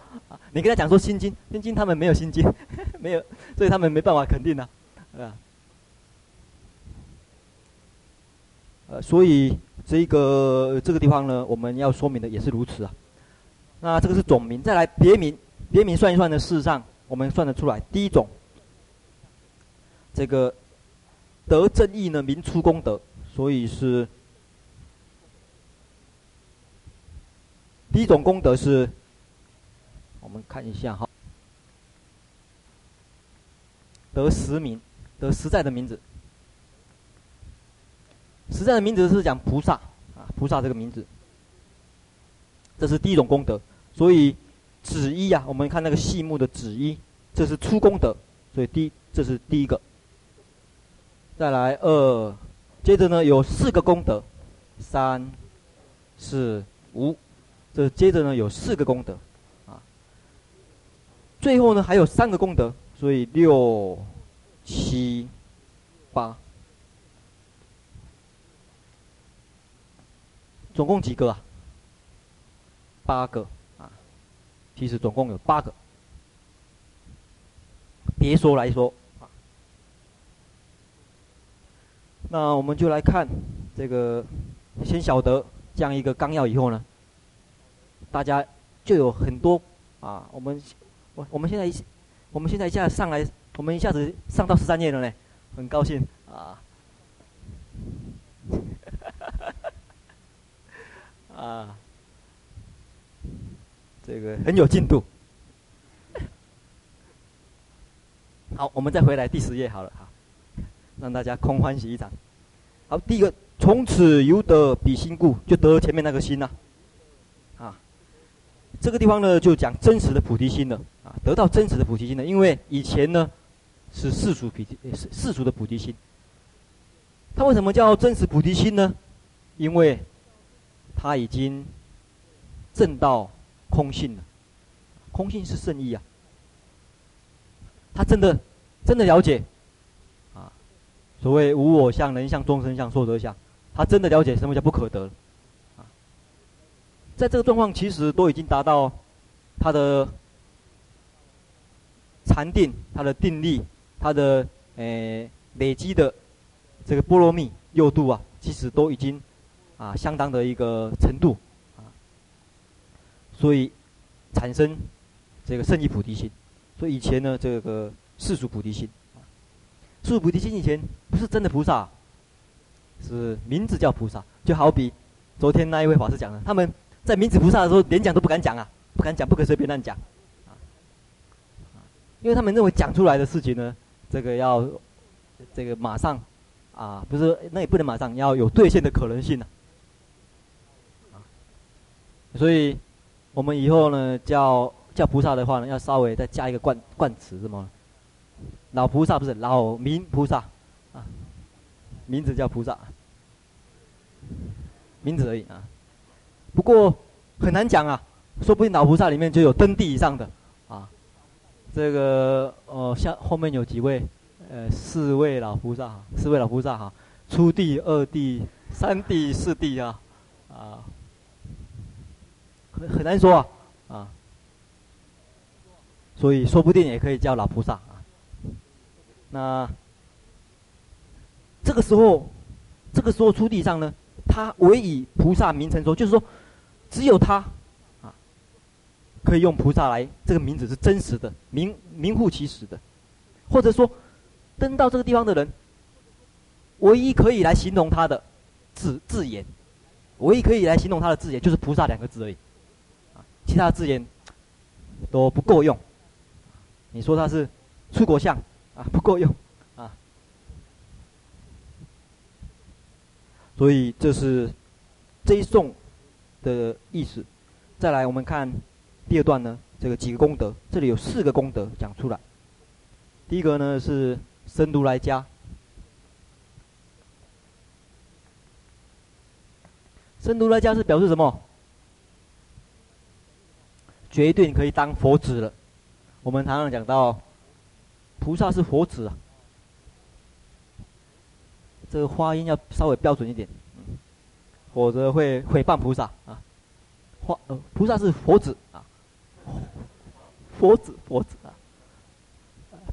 你跟他讲说心经，心经他们没有心经，(laughs) 没有，所以他们没办法肯定啊，啊，呃，所以这个这个地方呢，我们要说明的也是如此啊。那这个是总名，再来别名，别名算一算呢，事实上我们算得出来，第一种，这个得正义呢，名出功德，所以是第一种功德是。我们看一下哈，得实名，得实在的名字。实在的名字是讲菩萨啊，菩萨这个名字，这是第一种功德。所以子一呀，我们看那个细目的子一，这是初功德，所以第这是第一个。再来二，接着呢有四个功德，三、四、五，这接着呢有四个功德。最后呢，还有三个功德，所以六、七、八，总共几个啊？八个啊，其实总共有八个。别说来说啊，那我们就来看这个，先晓得这样一个纲要以后呢，大家就有很多啊，我们。我我们现在一，我们现在一下上来，我们一下子上到十三页了呢，很高兴啊！啊，(laughs) 啊，这个很有进度。(laughs) 好，我们再回来第十页好了，好，让大家空欢喜一场。好，第一个，从此有得彼心故，就得前面那个心呐、啊，啊，这个地方呢就讲真实的菩提心了，啊，得到真实的菩提心了，因为以前呢是世俗菩提，是世俗的菩提心。他为什么叫真实菩提心呢？因为他已经证到空性了，空性是圣意啊。他真的，真的了解，啊，所谓无我相、人相、众生相、寿者相，他真的了解什么叫不可得，在这个状况，其实都已经达到他的禅定、他的定力、他的诶、呃、累积的这个波罗蜜六度啊，其实都已经啊相当的一个程度，啊，所以产生这个圣意菩提心。所以以前呢，这个世俗菩提心，世俗菩提心以前不是真的菩萨，是名字叫菩萨。就好比昨天那一位法师讲的，他们在名字菩萨的时候，连讲都不敢讲啊，不敢讲，不可随便乱讲，啊，因为他们认为讲出来的事情呢，这个要这个马上啊，不是那也不能马上，要有兑现的可能性呢，啊，所以我们以后呢叫。叫菩萨的话呢，要稍微再加一个冠冠词，是吗？老菩萨不是老名菩萨，啊，名字叫菩萨，名字而已啊。不过很难讲啊，说不定老菩萨里面就有登地以上的啊。这个呃，像后面有几位，呃，四位老菩萨，四位老菩萨哈，初地、二地、三地、四地啊，啊，很很难说啊，啊。所以说不定也可以叫老菩萨啊。那这个时候，这个时候初地上呢，他唯以菩萨名称说，就是说，只有他啊，可以用菩萨来，这个名字是真实的，名名副其实的，或者说，登到这个地方的人，唯一可以来形容他的字字眼，唯一可以来形容他的字眼，就是菩萨两个字而已，啊，其他的字眼都不够用。你说他是出国相啊，不够用啊，所以这是这一颂的意思。再来，我们看第二段呢，这个几个功德，这里有四个功德讲出来。第一个呢是生如来家，生如来家是表示什么？绝对可以当佛子了。我们常常讲到，菩萨是佛子啊，这个发音要稍微标准一点，否则会诽谤菩萨啊。花呃，菩萨是佛子啊，佛子佛子啊，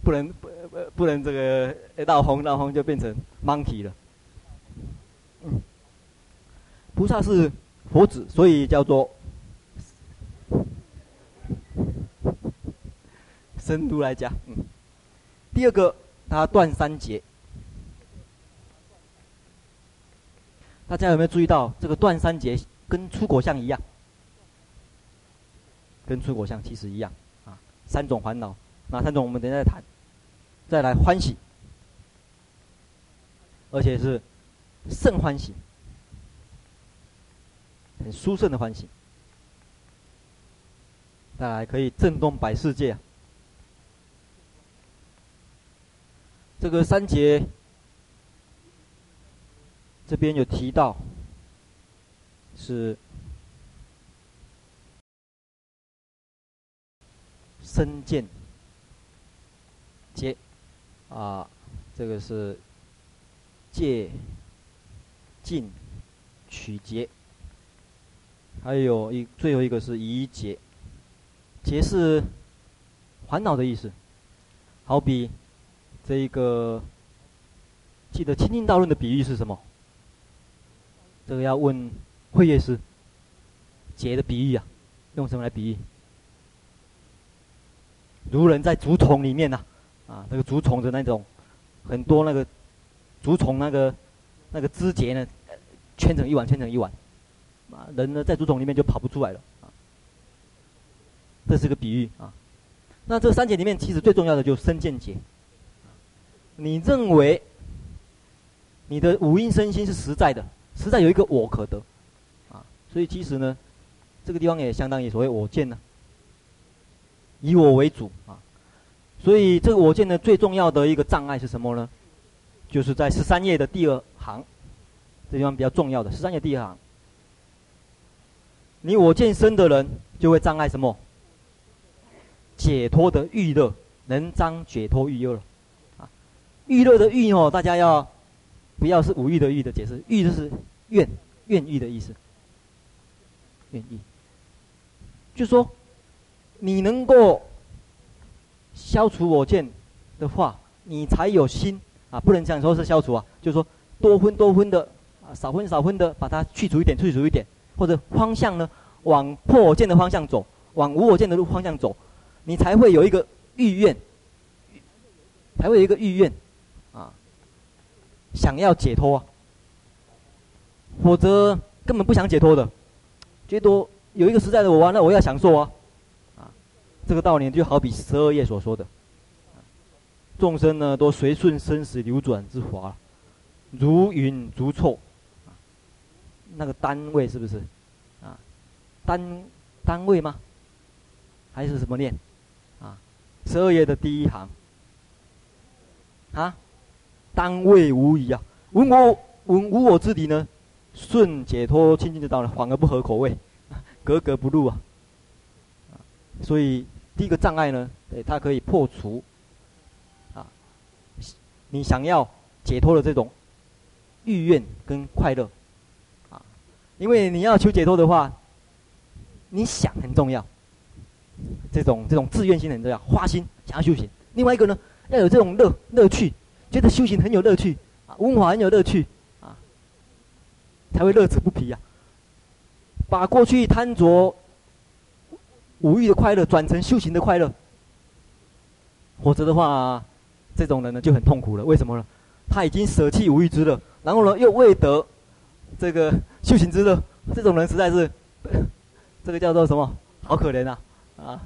不能不不能这个一闹红闹红就变成 monkey 了。嗯，菩萨是佛子，所以叫做。深度来讲，嗯，第二个，他断三结。大家有没有注意到，这个断三结跟出果相一样？跟出果相其实一样啊。三种烦恼，哪三种？我们等下再谈。再来欢喜，而且是甚欢喜，很殊胜的欢喜。再来可以震动百世界。这个三结，这边有提到，是身见结，啊，这个是戒禁取结，还有一最后一个是疑结，结是烦恼的意思，好比。这一个，记得《清净道论》的比喻是什么？这个要问慧乐师。结的比喻啊，用什么来比喻？如人在竹丛里面呐、啊，那个竹丛的那种，很多那个竹虫那个那个枝节呢，圈成一碗，圈成一碗，啊，人呢在竹虫里面就跑不出来了啊。这是个比喻啊。那这三节里面，其实最重要的就是身见节。你认为你的五阴身心是实在的，实在有一个我可得，啊，所以其实呢，这个地方也相当于所谓我见呢，以我为主。啊，所以这个我见呢最重要的一个障碍是什么呢？就是在十三页的第二行，这地方比较重要的十三页第二行，你我见深的人就会障碍什么？解脱的欲乐，能张解脱欲乐。了。啊欲乐的欲哦，大家要不要是五欲的欲的解释？欲就是愿愿意的意思，愿意。就说你能够消除我见的话，你才有心啊，不能讲说是消除啊，就是说多分多分的啊，少分少分的把它去除一点，去除一点，或者方向呢往破我见的方向走，往无我见的路方向走，你才会有一个欲愿，才会有一个欲愿。想要解脱啊，否则根本不想解脱的，觉得有一个实在的我啊，那我要享受啊，啊，这个道理就好比十二页所说的，众生呢都随顺生死流转之法，如云如臭，啊，那个单位是不是？啊，单单位吗？还是什么念？啊，十二页的第一行，啊。单位无疑啊，闻我闻无我之理呢，顺解脱清净之道呢，反而不合口味，(laughs) 格格不入啊。所以第一个障碍呢，对，它可以破除啊，你想要解脱的这种欲愿跟快乐啊，因为你要求解脱的话，你想很重要，这种这种自愿心很重要，花心想要修行。另外一个呢，要有这种乐乐趣。觉得修行很有乐趣，啊，闻法很有乐趣，啊，才会乐此不疲呀、啊。把过去贪着五欲的快乐转成修行的快乐，否则的话，这种人呢就很痛苦了。为什么呢？他已经舍弃五欲之乐，然后呢又未得这个修行之乐，这种人实在是，(laughs) 这个叫做什么？好可怜啊！啊，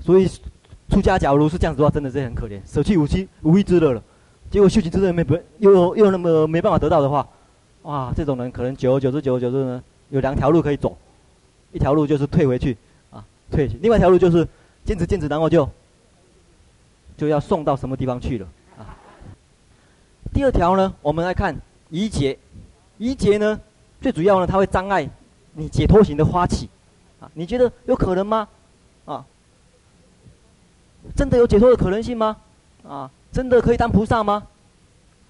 所以。出家假如是这样子的话，真的是很可怜，舍弃五七五欲之乐了，结果修行之乐没不又又那么没办法得到的话，哇，这种人可能久而久之久而久之呢，有两条路可以走，一条路就是退回去啊，退去；另外一条路就是坚持坚持，然后就就要送到什么地方去了啊。第二条呢，我们来看疑结，疑结呢，最主要呢，它会障碍你解脱行的发起啊，你觉得有可能吗？啊？真的有解脱的可能性吗？啊，真的可以当菩萨吗？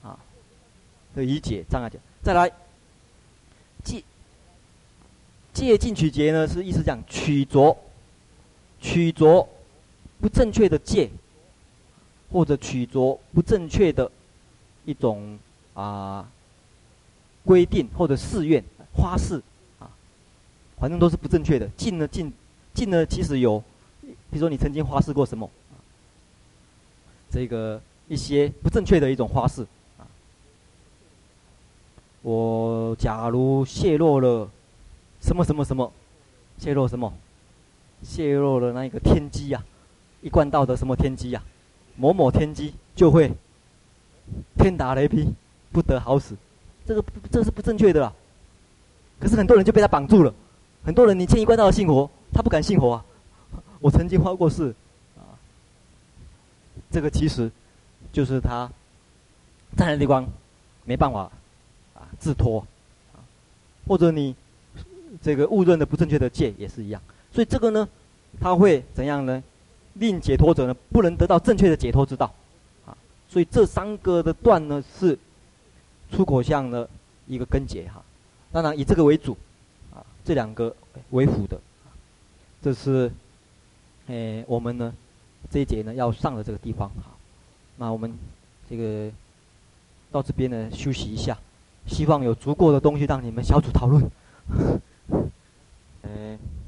啊，理解障碍解。再来，戒戒禁取结呢，是意思讲取着取着不正确的戒，或者取着不正确的一种啊规定或者誓愿花誓啊，反正都是不正确的。禁呢禁禁呢，其实有，比如说你曾经花誓过什么？这个一些不正确的一种花式啊，我假如泄露了什么什么什么，泄露什么，泄露了那个天机呀，一贯道的什么天机呀，某某天机就会天打雷劈，不得好死，这个这是不正确的啦。可是很多人就被他绑住了，很多人你劝一贯道的信佛，他不敢信佛啊。我曾经发过誓。这个其实，就是他站在地方没办法啊自脱啊，或者你这个误认的不正确的戒也是一样，所以这个呢，他会怎样呢？令解脱者呢不能得到正确的解脱之道啊，所以这三个的断呢是出口向的一个根结哈。当然以这个为主啊，这两个为辅的，这是诶我们呢。这一节呢要上的这个地方。哈那我们这个到这边呢休息一下。希望有足够的东西让你们小组讨论。嗯 (laughs)